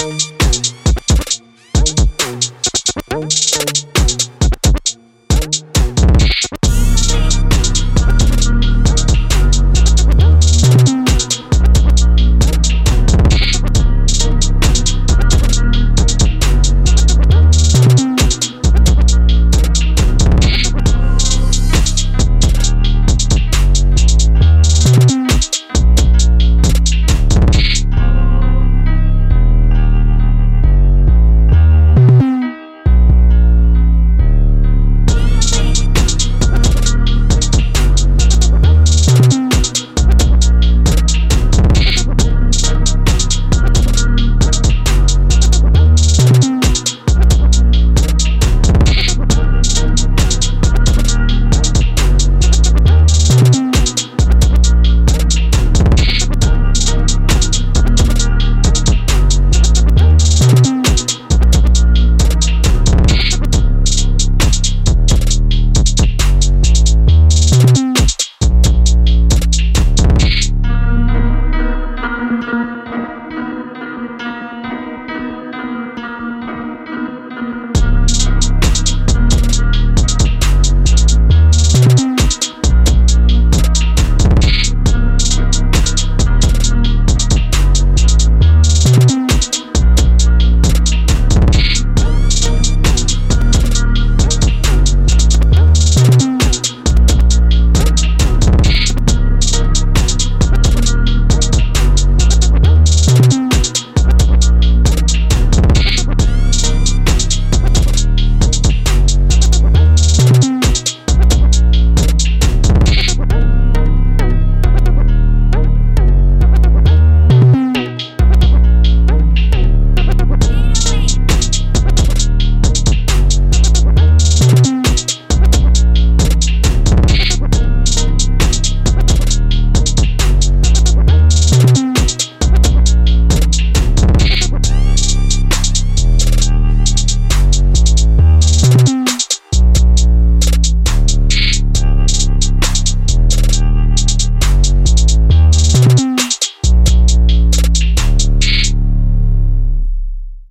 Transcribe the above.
You.